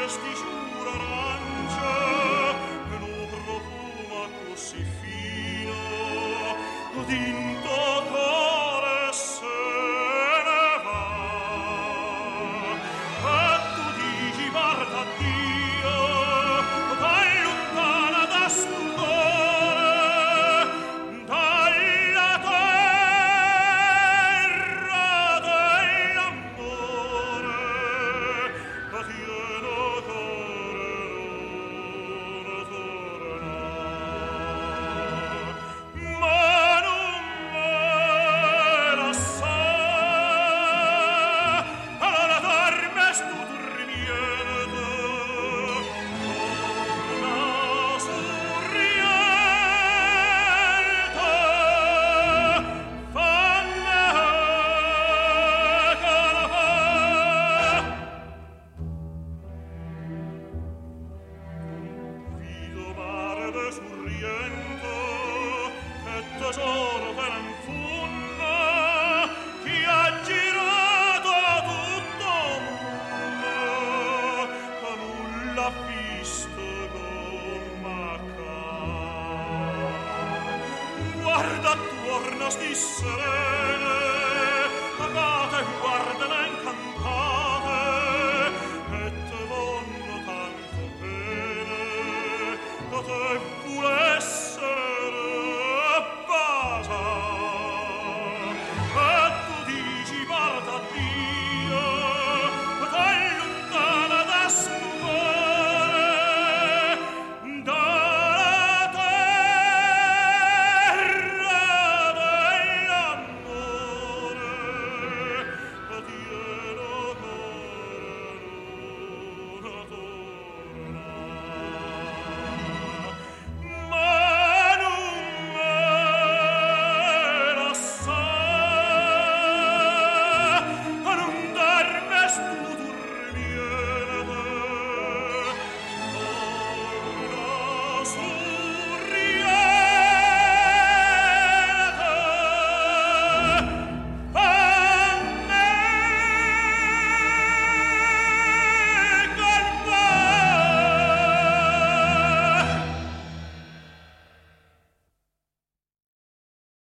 dich guarda attorno a sti serene,